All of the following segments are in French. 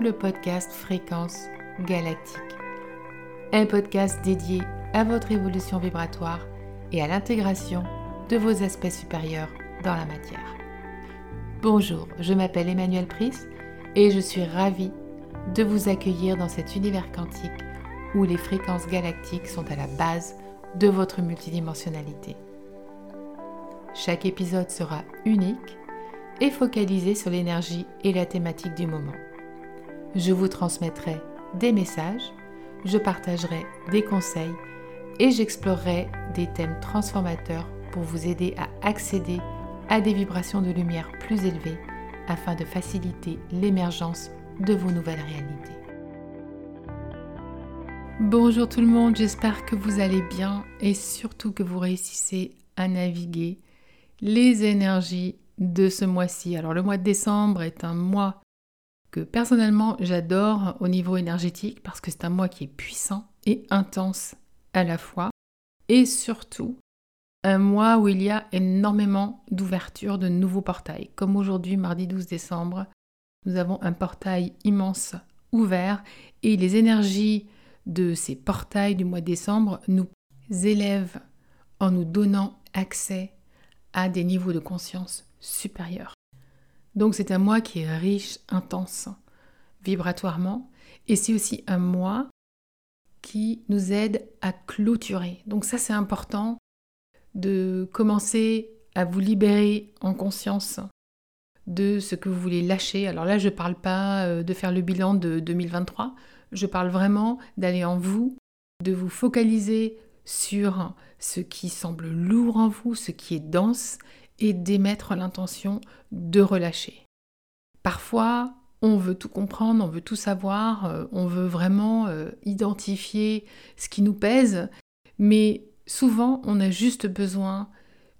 le podcast Fréquence Galactique. Un podcast dédié à votre évolution vibratoire et à l'intégration de vos aspects supérieurs dans la matière. Bonjour, je m'appelle Emmanuel Pris et je suis ravie de vous accueillir dans cet univers quantique où les fréquences galactiques sont à la base de votre multidimensionnalité. Chaque épisode sera unique et focalisé sur l'énergie et la thématique du moment. Je vous transmettrai des messages, je partagerai des conseils et j'explorerai des thèmes transformateurs pour vous aider à accéder à des vibrations de lumière plus élevées afin de faciliter l'émergence de vos nouvelles réalités. Bonjour tout le monde, j'espère que vous allez bien et surtout que vous réussissez à naviguer les énergies de ce mois-ci. Alors le mois de décembre est un mois personnellement j'adore au niveau énergétique parce que c'est un mois qui est puissant et intense à la fois et surtout un mois où il y a énormément d'ouverture de nouveaux portails. Comme aujourd'hui, mardi 12 décembre, nous avons un portail immense ouvert et les énergies de ces portails du mois de décembre nous élèvent en nous donnant accès à des niveaux de conscience supérieurs. Donc c'est un mois qui est riche, intense, vibratoirement, et c'est aussi un mois qui nous aide à clôturer. Donc ça c'est important de commencer à vous libérer en conscience de ce que vous voulez lâcher. Alors là, je ne parle pas euh, de faire le bilan de 2023, je parle vraiment d'aller en vous, de vous focaliser sur ce qui semble lourd en vous, ce qui est dense, et d'émettre l'intention de relâcher. Parfois, on veut tout comprendre, on veut tout savoir, euh, on veut vraiment euh, identifier ce qui nous pèse, mais souvent on a juste besoin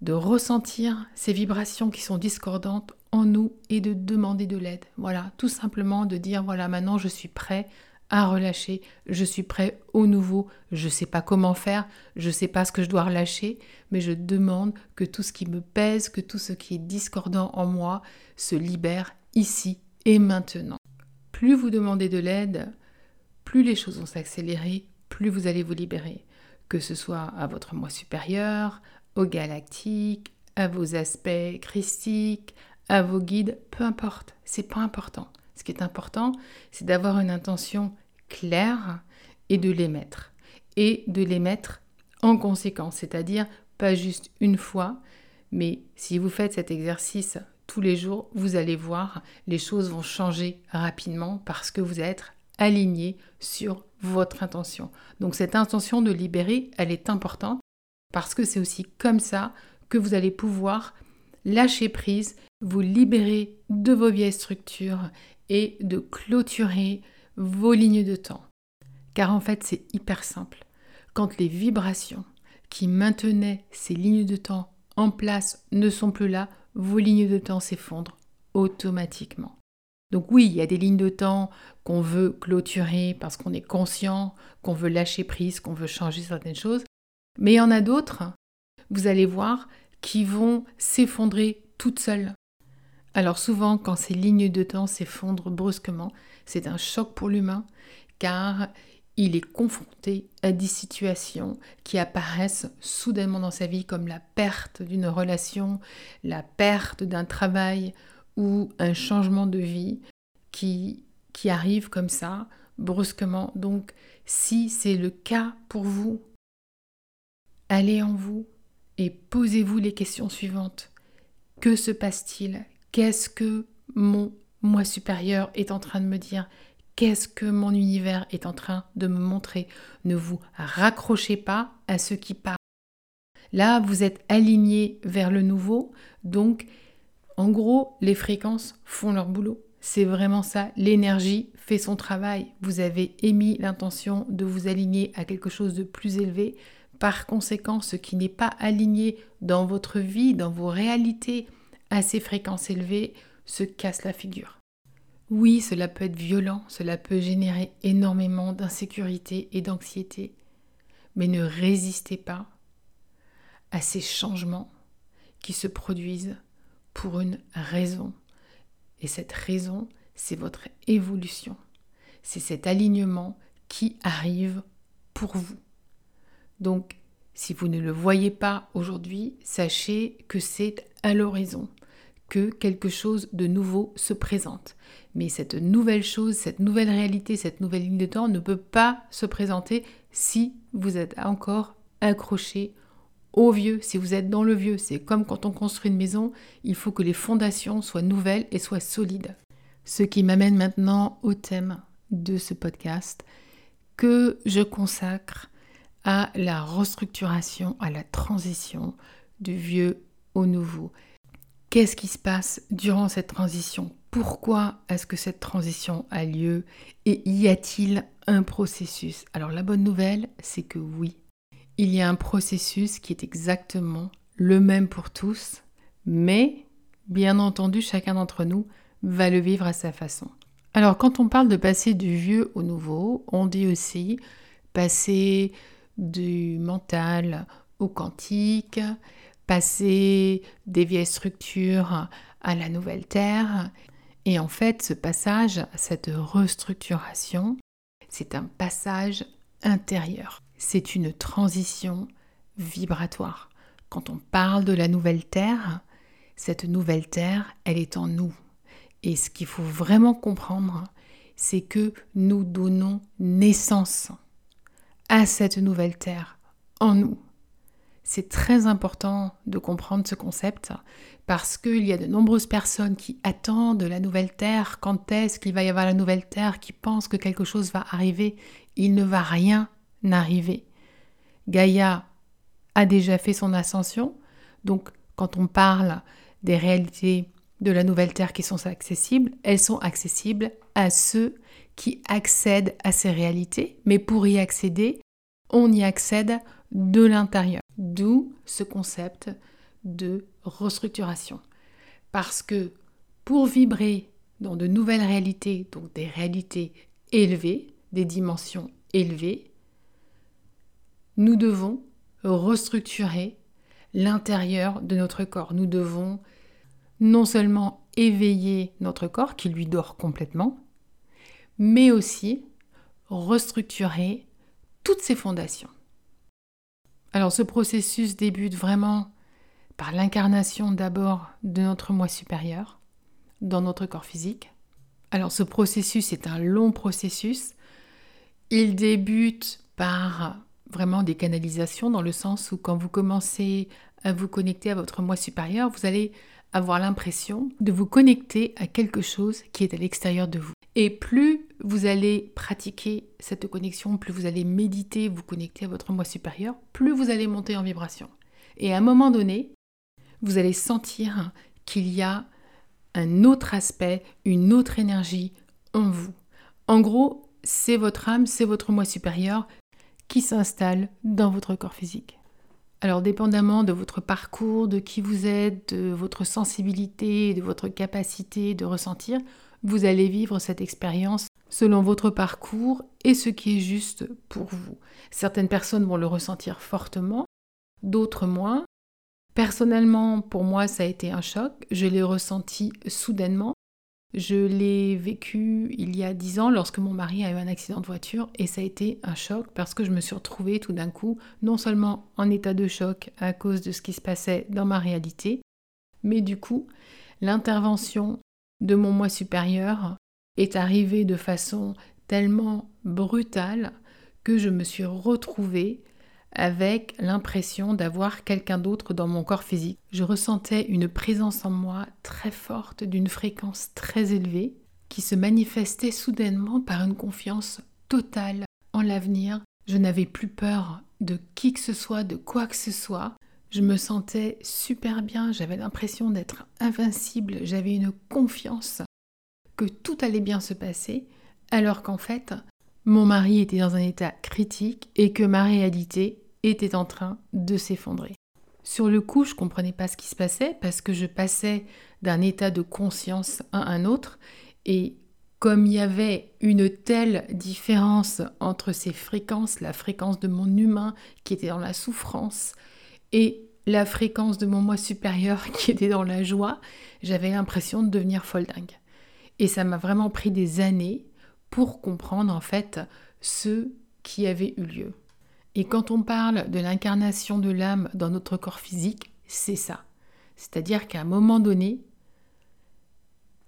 de ressentir ces vibrations qui sont discordantes en nous et de demander de l'aide. Voilà, tout simplement de dire voilà, maintenant je suis prêt à relâcher, je suis prêt au nouveau, je sais pas comment faire, je sais pas ce que je dois relâcher, mais je demande que tout ce qui me pèse, que tout ce qui est discordant en moi se libère ici et maintenant. Plus vous demandez de l'aide, plus les choses vont s'accélérer, plus vous allez vous libérer. Que ce soit à votre moi supérieur, au galactique, à vos aspects christiques, à vos guides, peu importe, c'est pas important. Ce qui est important, c'est d'avoir une intention claire et de les mettre. Et de les mettre en conséquence, c'est-à-dire pas juste une fois, mais si vous faites cet exercice tous les jours, vous allez voir, les choses vont changer rapidement parce que vous êtes aligné sur votre intention. Donc cette intention de libérer, elle est importante parce que c'est aussi comme ça que vous allez pouvoir lâcher prise, vous libérer de vos vieilles structures et de clôturer vos lignes de temps. Car en fait, c'est hyper simple. Quand les vibrations qui maintenaient ces lignes de temps en place ne sont plus là, vos lignes de temps s'effondrent automatiquement. Donc oui, il y a des lignes de temps qu'on veut clôturer parce qu'on est conscient, qu'on veut lâcher prise, qu'on veut changer certaines choses. Mais il y en a d'autres, vous allez voir, qui vont s'effondrer toutes seules. Alors souvent, quand ces lignes de temps s'effondrent brusquement, c'est un choc pour l'humain, car il est confronté à des situations qui apparaissent soudainement dans sa vie comme la perte d'une relation, la perte d'un travail ou un changement de vie qui, qui arrive comme ça, brusquement. Donc, si c'est le cas pour vous, allez en vous et posez-vous les questions suivantes. Que se passe-t-il? Qu'est-ce que mon moi supérieur est en train de me dire Qu'est-ce que mon univers est en train de me montrer? Ne vous raccrochez pas à ce qui part. Là, vous êtes aligné vers le nouveau, donc en gros, les fréquences font leur boulot. C'est vraiment ça. L'énergie fait son travail. Vous avez émis l'intention de vous aligner à quelque chose de plus élevé. Par conséquent, ce qui n'est pas aligné dans votre vie, dans vos réalités à ces fréquences élevées, se casse la figure. Oui, cela peut être violent, cela peut générer énormément d'insécurité et d'anxiété, mais ne résistez pas à ces changements qui se produisent pour une raison. Et cette raison, c'est votre évolution. c'est cet alignement qui arrive pour vous. Donc, si vous ne le voyez pas aujourd'hui, sachez que c'est à l'horizon, que quelque chose de nouveau se présente. Mais cette nouvelle chose, cette nouvelle réalité, cette nouvelle ligne de temps ne peut pas se présenter si vous êtes encore accroché au vieux, si vous êtes dans le vieux. C'est comme quand on construit une maison, il faut que les fondations soient nouvelles et soient solides. Ce qui m'amène maintenant au thème de ce podcast que je consacre à la restructuration, à la transition du vieux au nouveau. Qu'est-ce qui se passe durant cette transition? Pourquoi est-ce que cette transition a lieu? Et y a-t-il un processus? Alors la bonne nouvelle, c'est que oui, il y a un processus qui est exactement le même pour tous, mais bien entendu, chacun d'entre nous va le vivre à sa façon. Alors quand on parle de passer du vieux au nouveau, on dit aussi passer du mental au quantique, passer des vieilles structures à la nouvelle Terre. Et en fait, ce passage, cette restructuration, c'est un passage intérieur. C'est une transition vibratoire. Quand on parle de la nouvelle Terre, cette nouvelle Terre, elle est en nous. Et ce qu'il faut vraiment comprendre, c'est que nous donnons naissance à cette nouvelle terre en nous. C'est très important de comprendre ce concept parce qu'il y a de nombreuses personnes qui attendent la nouvelle terre, quand est-ce qu'il va y avoir la nouvelle terre, qui pensent que quelque chose va arriver? Il ne va rien arriver. Gaïa a déjà fait son ascension, donc quand on parle des réalités de la nouvelle terre qui sont accessibles, elles sont accessibles à ceux qui accèdent à ces réalités, mais pour y accéder, on y accède de l'intérieur. D'où ce concept de restructuration. Parce que pour vibrer dans de nouvelles réalités, donc des réalités élevées, des dimensions élevées, nous devons restructurer l'intérieur de notre corps. Nous devons non seulement éveiller notre corps qui lui dort complètement, mais aussi restructurer toutes ces fondations. Alors ce processus débute vraiment par l'incarnation d'abord de notre moi supérieur dans notre corps physique. Alors ce processus est un long processus. Il débute par vraiment des canalisations dans le sens où quand vous commencez à vous connecter à votre moi supérieur, vous allez avoir l'impression de vous connecter à quelque chose qui est à l'extérieur de vous. Et plus vous allez pratiquer cette connexion, plus vous allez méditer, vous connecter à votre moi supérieur, plus vous allez monter en vibration. Et à un moment donné, vous allez sentir qu'il y a un autre aspect, une autre énergie en vous. En gros, c'est votre âme, c'est votre moi supérieur qui s'installe dans votre corps physique. Alors dépendamment de votre parcours, de qui vous êtes, de votre sensibilité, de votre capacité de ressentir, vous allez vivre cette expérience selon votre parcours et ce qui est juste pour vous. Certaines personnes vont le ressentir fortement, d'autres moins. Personnellement, pour moi, ça a été un choc. Je l'ai ressenti soudainement. Je l'ai vécu il y a dix ans lorsque mon mari a eu un accident de voiture et ça a été un choc parce que je me suis retrouvée tout d'un coup non seulement en état de choc à cause de ce qui se passait dans ma réalité, mais du coup l'intervention de mon moi supérieur est arrivée de façon tellement brutale que je me suis retrouvée avec l'impression d'avoir quelqu'un d'autre dans mon corps physique. Je ressentais une présence en moi très forte, d'une fréquence très élevée, qui se manifestait soudainement par une confiance totale en l'avenir. Je n'avais plus peur de qui que ce soit, de quoi que ce soit. Je me sentais super bien, j'avais l'impression d'être invincible, j'avais une confiance que tout allait bien se passer, alors qu'en fait, mon mari était dans un état critique et que ma réalité était en train de s'effondrer. Sur le coup, je comprenais pas ce qui se passait parce que je passais d'un état de conscience à un autre et comme il y avait une telle différence entre ces fréquences, la fréquence de mon humain qui était dans la souffrance et la fréquence de mon moi supérieur qui était dans la joie, j'avais l'impression de devenir folle dingue. Et ça m'a vraiment pris des années pour comprendre en fait ce qui avait eu lieu. Et quand on parle de l'incarnation de l'âme dans notre corps physique, c'est ça. C'est-à-dire qu'à un moment donné,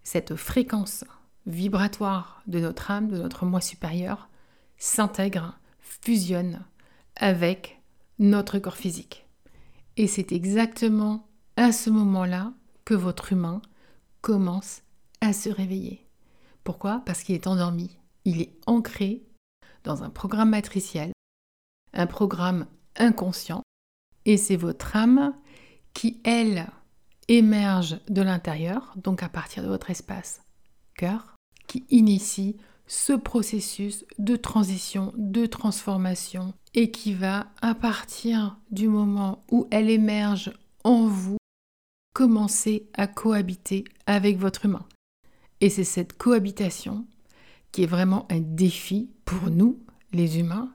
cette fréquence vibratoire de notre âme, de notre moi supérieur, s'intègre, fusionne avec notre corps physique. Et c'est exactement à ce moment-là que votre humain commence à se réveiller. Pourquoi? Parce qu'il est endormi. Il est ancré dans un programme matriciel, un programme inconscient, et c'est votre âme qui, elle, émerge de l'intérieur, donc à partir de votre espace cœur, qui initie ce processus de transition, de transformation, et qui va, à partir du moment où elle émerge en vous, commencer à cohabiter avec votre humain. Et c'est cette cohabitation qui est vraiment un défi pour nous, les humains,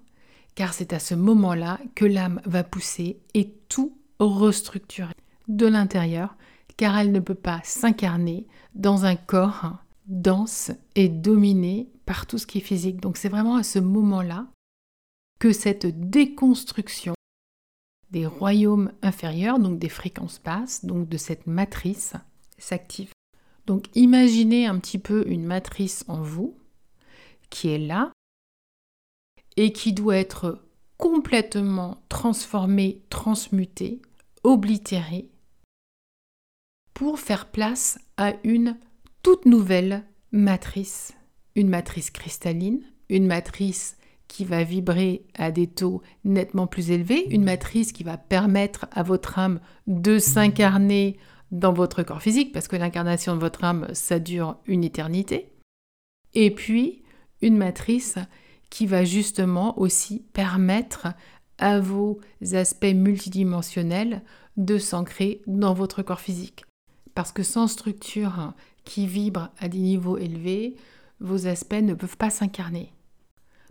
car c'est à ce moment-là que l'âme va pousser et tout restructurer de l'intérieur, car elle ne peut pas s'incarner dans un corps dense et dominé par tout ce qui est physique. Donc c'est vraiment à ce moment-là que cette déconstruction des royaumes inférieurs, donc des fréquences basses, donc de cette matrice, s'active. Donc imaginez un petit peu une matrice en vous qui est là et qui doit être complètement transformée, transmutée, oblitérée pour faire place à une toute nouvelle matrice. Une matrice cristalline, une matrice qui va vibrer à des taux nettement plus élevés, une matrice qui va permettre à votre âme de s'incarner dans votre corps physique, parce que l'incarnation de votre âme, ça dure une éternité. Et puis, une matrice qui va justement aussi permettre à vos aspects multidimensionnels de s'ancrer dans votre corps physique. Parce que sans structure qui vibre à des niveaux élevés, vos aspects ne peuvent pas s'incarner.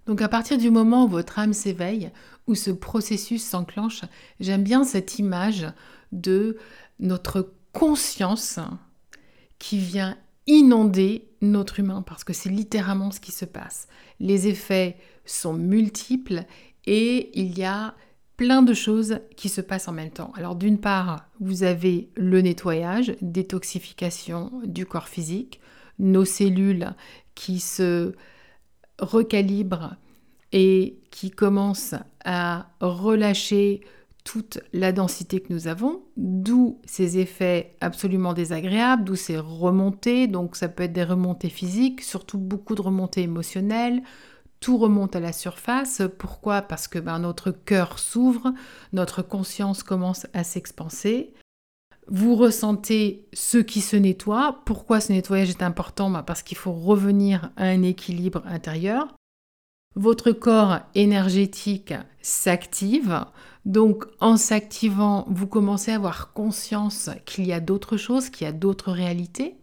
Donc à partir du moment où votre âme s'éveille, où ce processus s'enclenche, j'aime bien cette image de notre conscience qui vient inonder notre humain, parce que c'est littéralement ce qui se passe. Les effets sont multiples et il y a plein de choses qui se passent en même temps. Alors d'une part, vous avez le nettoyage, détoxification du corps physique, nos cellules qui se recalibrent et qui commencent à relâcher toute la densité que nous avons, d'où ces effets absolument désagréables, d'où ces remontées, donc ça peut être des remontées physiques, surtout beaucoup de remontées émotionnelles, tout remonte à la surface. Pourquoi? Parce que ben, notre cœur s'ouvre, notre conscience commence à s'expanser. Vous ressentez ce qui se nettoie. Pourquoi ce nettoyage est important? Ben, Parce qu'il faut revenir à un équilibre intérieur. Votre corps énergétique s'active. Donc en s'activant, vous commencez à avoir conscience qu'il y a d'autres choses, qu'il y a d'autres réalités.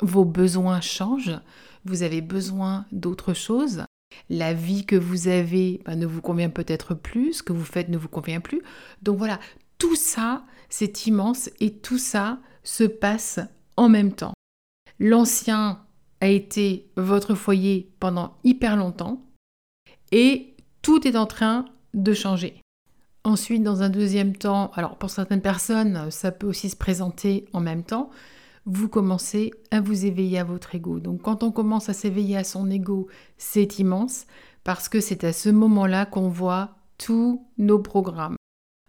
Vos besoins changent. Vous avez besoin d'autres choses la vie que vous avez bah, ne vous convient peut-être plus, ce que vous faites ne vous convient plus. Donc voilà, tout ça, c'est immense et tout ça se passe en même temps. L'ancien a été votre foyer pendant hyper longtemps et tout est en train de changer. Ensuite, dans un deuxième temps, alors pour certaines personnes, ça peut aussi se présenter en même temps, vous commencez à vous éveiller à votre ego. Donc quand on commence à s'éveiller à son ego, c'est immense parce que c'est à ce moment-là qu'on voit tous nos programmes.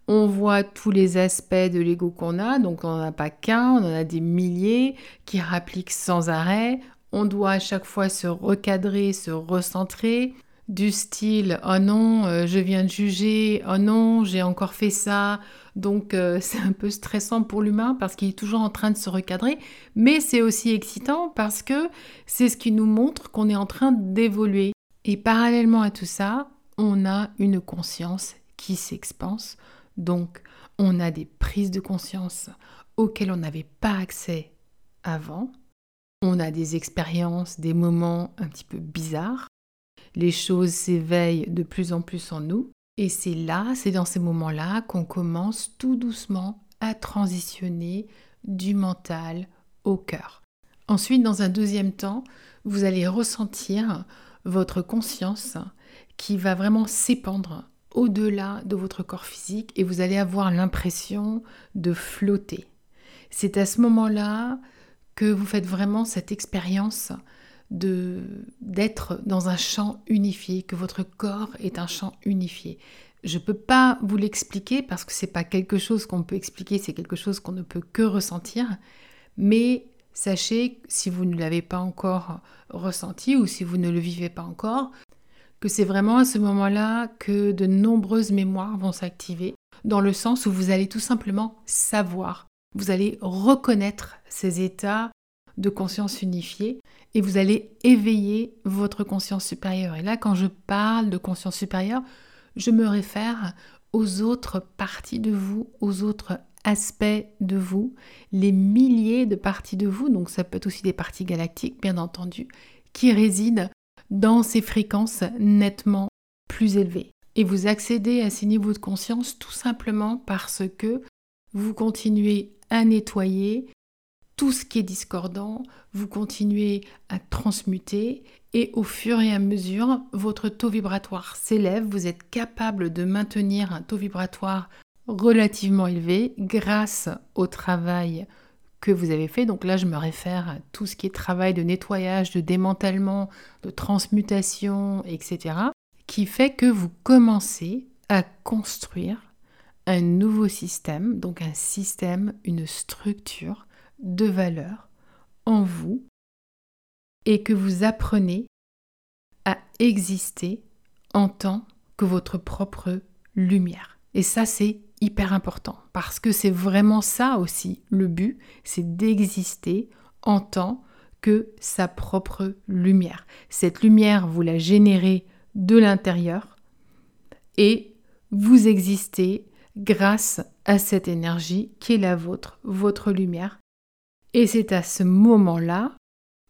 On voit tous les aspects de l'ego qu'on a, donc on n'en a pas qu'un, on en a des milliers qui rappliquent sans arrêt. On doit à chaque fois se recadrer, se recentrer du style oh non, euh, je viens de juger, oh non, j'ai encore fait ça. Donc euh, c'est un peu stressant pour l'humain parce qu'il est toujours en train de se recadrer, mais c'est aussi excitant parce que c'est ce qui nous montre qu'on est en train d'évoluer. Et parallèlement à tout ça, on a une conscience qui s'expanse. Donc on a des prises de conscience auxquelles on n'avait pas accès avant. On a des expériences, des moments un petit peu bizarres les choses s'éveillent de plus en plus en nous. Et c'est là, c'est dans ces moments-là qu'on commence tout doucement à transitionner du mental au cœur. Ensuite, dans un deuxième temps, vous allez ressentir votre conscience qui va vraiment s'épandre au-delà de votre corps physique et vous allez avoir l'impression de flotter. C'est à ce moment-là que vous faites vraiment cette expérience d'être dans un champ unifié, que votre corps est un champ unifié. Je ne peux pas vous l'expliquer parce que ce n'est pas quelque chose qu'on peut expliquer, c'est quelque chose qu'on ne peut que ressentir. Mais sachez, si vous ne l'avez pas encore ressenti ou si vous ne le vivez pas encore, que c'est vraiment à ce moment-là que de nombreuses mémoires vont s'activer, dans le sens où vous allez tout simplement savoir, vous allez reconnaître ces états de conscience unifiée et vous allez éveiller votre conscience supérieure. Et là, quand je parle de conscience supérieure, je me réfère aux autres parties de vous, aux autres aspects de vous, les milliers de parties de vous, donc ça peut être aussi des parties galactiques, bien entendu, qui résident dans ces fréquences nettement plus élevées. Et vous accédez à ces niveaux de conscience tout simplement parce que vous continuez à nettoyer tout ce qui est discordant, vous continuez à transmuter et au fur et à mesure, votre taux vibratoire s'élève, vous êtes capable de maintenir un taux vibratoire relativement élevé grâce au travail que vous avez fait. Donc là, je me réfère à tout ce qui est travail de nettoyage, de démantèlement, de transmutation, etc., qui fait que vous commencez à construire un nouveau système, donc un système, une structure de valeur en vous, et que vous apprenez à exister en tant que votre propre lumière. Et ça, c'est hyper important parce que c'est vraiment ça aussi le but, c'est d'exister en tant que sa propre lumière. Cette lumière, vous la générez de l'intérieur et vous existez grâce à cette énergie qui est la vôtre, votre lumière. Et c'est à ce moment-là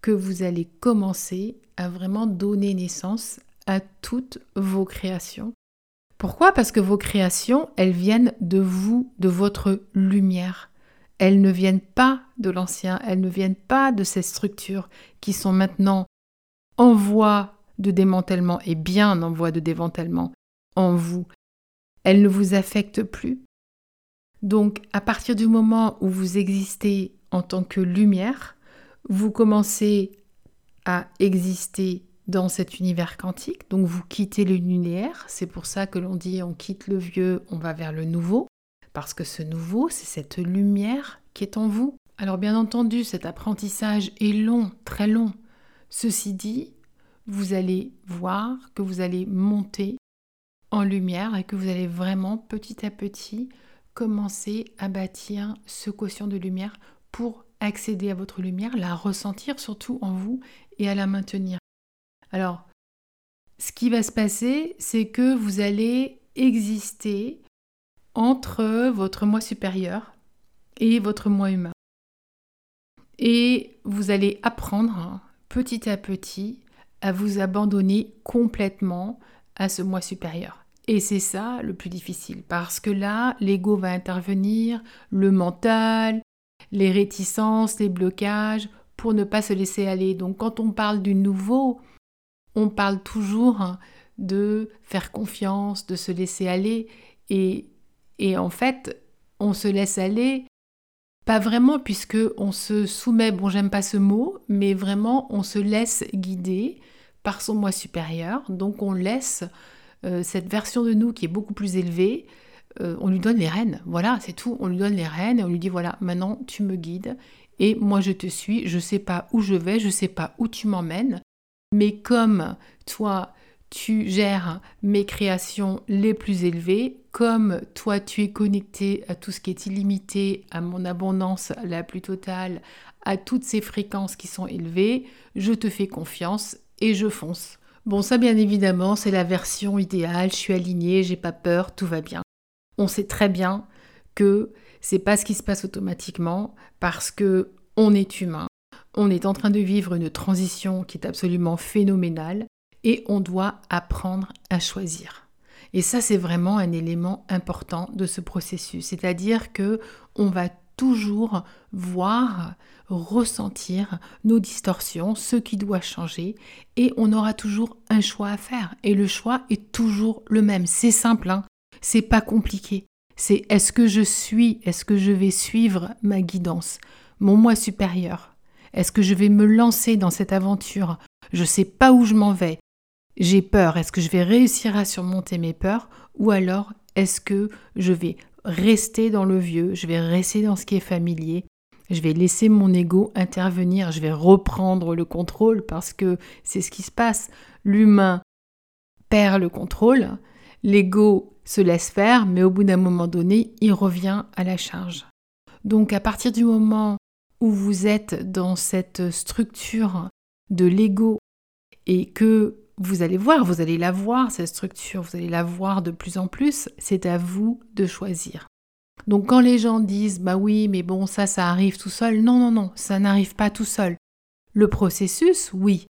que vous allez commencer à vraiment donner naissance à toutes vos créations pourquoi? Parce que vos créations, elles viennent de vous, de votre lumière. Elles ne viennent pas de l'ancien, elles ne viennent pas de ces structures qui sont maintenant en voie de démantèlement et bien en voie de démantèlement en vous. Elles ne vous affectent plus. Donc à partir du moment où vous existez en tant que lumière, vous commencez à exister dans cet univers quantique. Donc vous quittez le linéaire, c'est pour ça que l'on dit on quitte le vieux, on va vers le nouveau, parce que ce nouveau, c'est cette lumière qui est en vous. Alors bien entendu, cet apprentissage est long, très long. Ceci dit, vous allez voir que vous allez monter en lumière et que vous allez vraiment petit à petit commencer à bâtir ce quotient de lumière pour accéder à votre lumière, la ressentir surtout en vous et à la maintenir. Alors, ce qui va se passer, c'est que vous allez exister entre votre moi supérieur et votre moi humain. Et vous allez apprendre petit à petit à vous abandonner complètement à ce moi supérieur. Et c'est ça le plus difficile, parce que là, l'ego va intervenir, le mental, les réticences, les blocages, pour ne pas se laisser aller. Donc quand on parle du nouveau, on parle toujours de faire confiance, de se laisser aller, et, en fait, on se laisse aller, pas vraiment puisque on se soumet, bon j'aime pas ce mot, mais vraiment on se laisse guider par son moi supérieur, donc on laisse euh, cette version de nous qui est beaucoup plus élevée, euh, on lui donne les rênes, voilà, c'est tout, on lui donne les rênes et on lui dit voilà, maintenant tu me guides et moi je te suis, je sais pas où je vais, je sais pas où tu m'emmènes, mais comme toi, tu gères mes créations les plus élevées, comme toi, tu es connecté à tout ce qui est illimité, à mon abondance la plus totale, à toutes ces fréquences qui sont élevées, je te fais confiance et je fonce. Bon, ça bien évidemment, c'est la version idéale, je suis alignée, j'ai pas peur, tout va bien. On sait très bien que c'est pas ce qui se passe automatiquement parce que on est humain on est en train de vivre une transition qui est absolument phénoménale et on doit apprendre à choisir. Et ça, c'est vraiment un élément important de ce processus. C'est-à-dire que on va toujours voir, ressentir nos distorsions, ce qui doit changer, et on aura toujours un choix à faire. Et le choix est toujours le même. C'est simple, hein c'est pas compliqué. C'est est-ce que je suis, est-ce que je vais suivre ma guidance, mon moi supérieur? Est-ce que je vais me lancer dans cette aventure? Je sais pas où je m'en vais. J'ai peur. Est-ce que je vais réussir à surmonter mes peurs? Ou alors est-ce que je vais rester dans le vieux, je vais rester dans ce qui est familier, je vais laisser mon ego intervenir, je vais reprendre le contrôle parce que c'est ce qui se passe. L'humain perd le contrôle, l'ego se laisse faire, mais au bout d'un moment donné, il revient à la charge. Donc à partir du moment où vous êtes dans cette structure de l'ego et que vous allez voir, vous allez la voir, cette structure, vous allez la voir de plus en plus, c'est à vous de choisir. Donc quand les gens disent bah oui, mais bon, ça, ça arrive tout seul, non, non, non, ça n'arrive pas tout seul. Le processus, oui.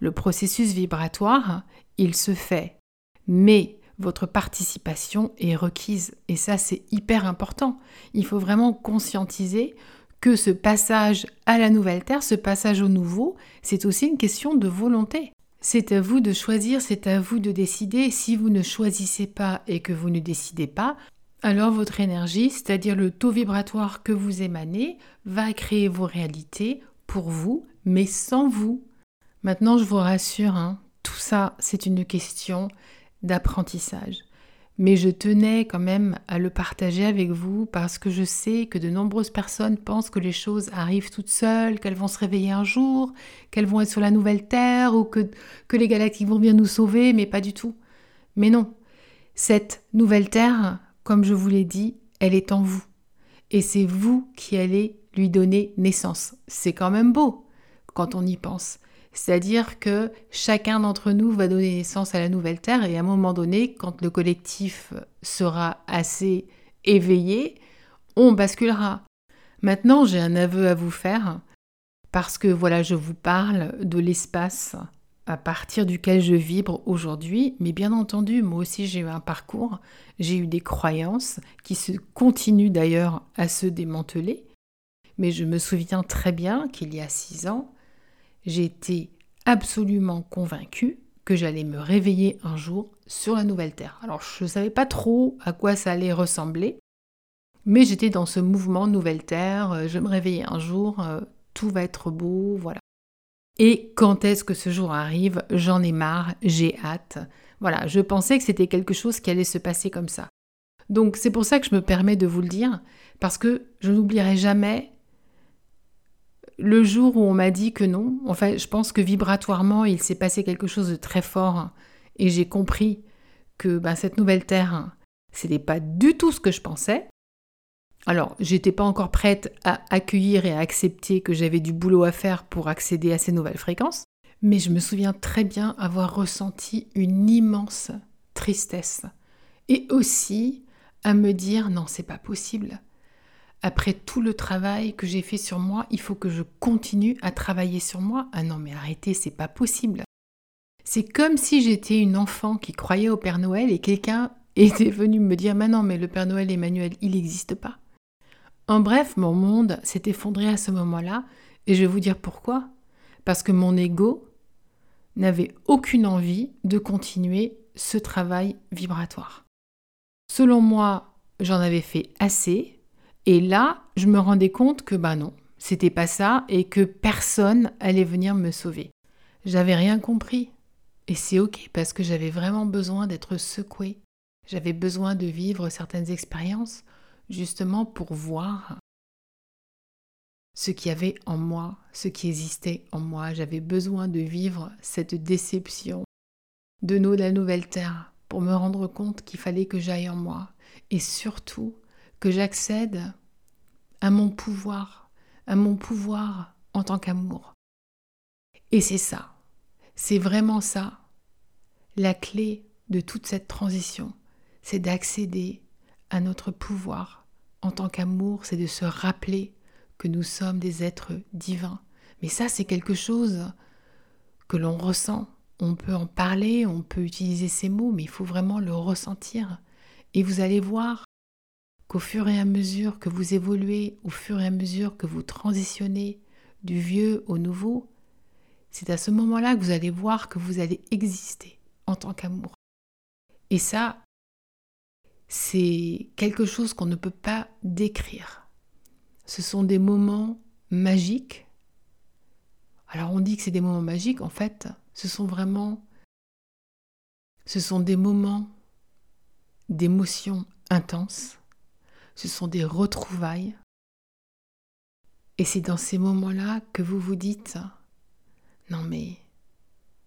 Le processus vibratoire, il se fait. Mais votre participation est requise. Et ça, c'est hyper important. Il faut vraiment conscientiser que ce passage à la nouvelle Terre, ce passage au nouveau, c'est aussi une question de volonté. C'est à vous de choisir, c'est à vous de décider. Si vous ne choisissez pas et que vous ne décidez pas, alors votre énergie, c'est-à-dire le taux vibratoire que vous émanez, va créer vos réalités pour vous, mais sans vous. Maintenant, je vous rassure, hein, tout ça, c'est une question d'apprentissage mais je tenais quand même à le partager avec vous parce que je sais que de nombreuses personnes pensent que les choses arrivent toutes seules, qu'elles vont se réveiller un jour, qu'elles vont être sur la nouvelle Terre ou que, que les galactiques vont bien nous sauver, mais pas du tout. Mais non, cette nouvelle Terre, comme je vous l'ai dit, elle est en vous. Et c'est vous qui allez lui donner naissance. C'est quand même beau quand on y pense. C'est-à-dire que chacun d'entre nous va donner naissance à la nouvelle Terre et à un moment donné, quand le collectif sera assez éveillé, on basculera. Maintenant, j'ai un aveu à vous faire parce que voilà, je vous parle de l'espace à partir duquel je vibre aujourd'hui, mais bien entendu, moi aussi j'ai eu un parcours, j'ai eu des croyances qui se continuent d'ailleurs à se démanteler, mais je me souviens très bien qu'il y a six ans, j'étais absolument convaincue que j'allais me réveiller un jour sur la nouvelle Terre. Alors je ne savais pas trop à quoi ça allait ressembler, mais j'étais dans ce mouvement Nouvelle Terre, euh, je me réveillais un jour, euh, tout va être beau, voilà. Et quand est-ce que ce jour arrive? J'en ai marre, j'ai hâte. Voilà, je pensais que c'était quelque chose qui allait se passer comme ça. Donc c'est pour ça que je me permets de vous le dire, parce que je n'oublierai jamais le jour où on m'a dit que non, en je pense que vibratoirement, il s'est passé quelque chose de très fort et j'ai compris que ben, cette nouvelle Terre, ce n'était pas du tout ce que je pensais. Alors, j'étais pas encore prête à accueillir et à accepter que j'avais du boulot à faire pour accéder à ces nouvelles fréquences, mais je me souviens très bien avoir ressenti une immense tristesse et aussi à me dire non, c'est pas possible après tout le travail que j'ai fait sur moi, il faut que je continue à travailler sur moi. Ah non, mais arrêtez, c'est pas possible. C'est comme si j'étais une enfant qui croyait au Père Noël et quelqu'un était venu me dire Mais non, mais le Père Noël Emmanuel, il n'existe pas. En bref, mon monde s'est effondré à ce moment-là et je vais vous dire pourquoi. Parce que mon ego n'avait aucune envie de continuer ce travail vibratoire. Selon moi, j'en avais fait assez, et là, je me rendais compte que bah non, c'était pas ça et que personne allait venir me sauver. J'avais rien compris. Et c'est ok parce que j'avais vraiment besoin d'être secouée. J'avais besoin de vivre certaines expériences justement pour voir ce qu'il y avait en moi, ce qui existait en moi. J'avais besoin de vivre cette déception de nous, la nouvelle terre, pour me rendre compte qu'il fallait que j'aille en moi. Et surtout, que j'accède à mon pouvoir, à mon pouvoir en tant qu'amour. Et c'est ça, c'est vraiment ça, la clé de toute cette transition, c'est d'accéder à notre pouvoir en tant qu'amour, c'est de se rappeler que nous sommes des êtres divins. Mais ça, c'est quelque chose que l'on ressent. On peut en parler, on peut utiliser ces mots, mais il faut vraiment le ressentir. Et vous allez voir qu'au fur et à mesure que vous évoluez, au fur et à mesure que vous transitionnez du vieux au nouveau, c'est à ce moment-là que vous allez voir que vous allez exister en tant qu'amour. Et ça, c'est quelque chose qu'on ne peut pas décrire. Ce sont des moments magiques. Alors on dit que c'est des moments magiques, en fait, ce sont vraiment ce sont des moments d'émotions intenses, ce sont des retrouvailles. Et c'est dans ces moments-là que vous vous dites, non mais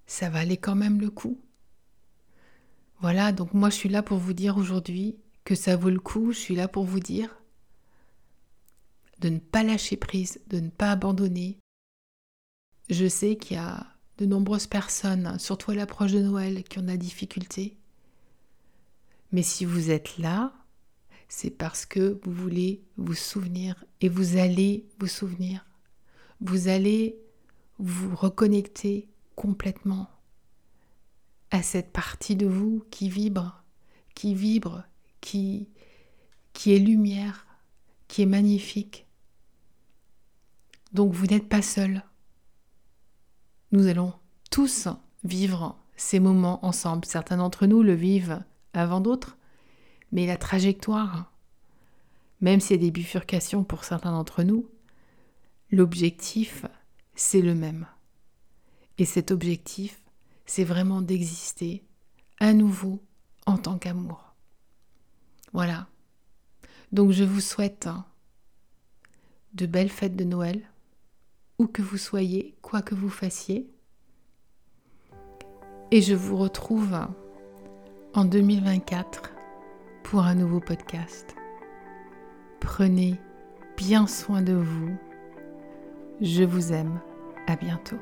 ça valait quand même le coup. Voilà, donc moi je suis là pour vous dire aujourd'hui que ça vaut le coup, je suis là pour vous dire de ne pas lâcher prise, de ne pas abandonner. Je sais qu'il y a de nombreuses personnes, surtout à l'approche de Noël, qui ont de la difficulté. Mais si vous êtes là, c'est parce que vous voulez vous souvenir et vous allez vous souvenir. Vous allez vous reconnecter complètement à cette partie de vous qui vibre, qui vibre, qui, qui est lumière, qui est magnifique. Donc vous n'êtes pas seul. Nous allons tous vivre ces moments ensemble. Certains d'entre nous le vivent avant d'autres, mais la trajectoire, même s'il y a des bifurcations pour certains d'entre nous, l'objectif, c'est le même. Et cet objectif, c'est vraiment d'exister à nouveau en tant qu'amour. Voilà. Donc je vous souhaite de belles fêtes de Noël, où que vous soyez, quoi que vous fassiez. Et je vous retrouve en 2024 pour un nouveau podcast. Prenez bien soin de vous. Je vous aime. À bientôt.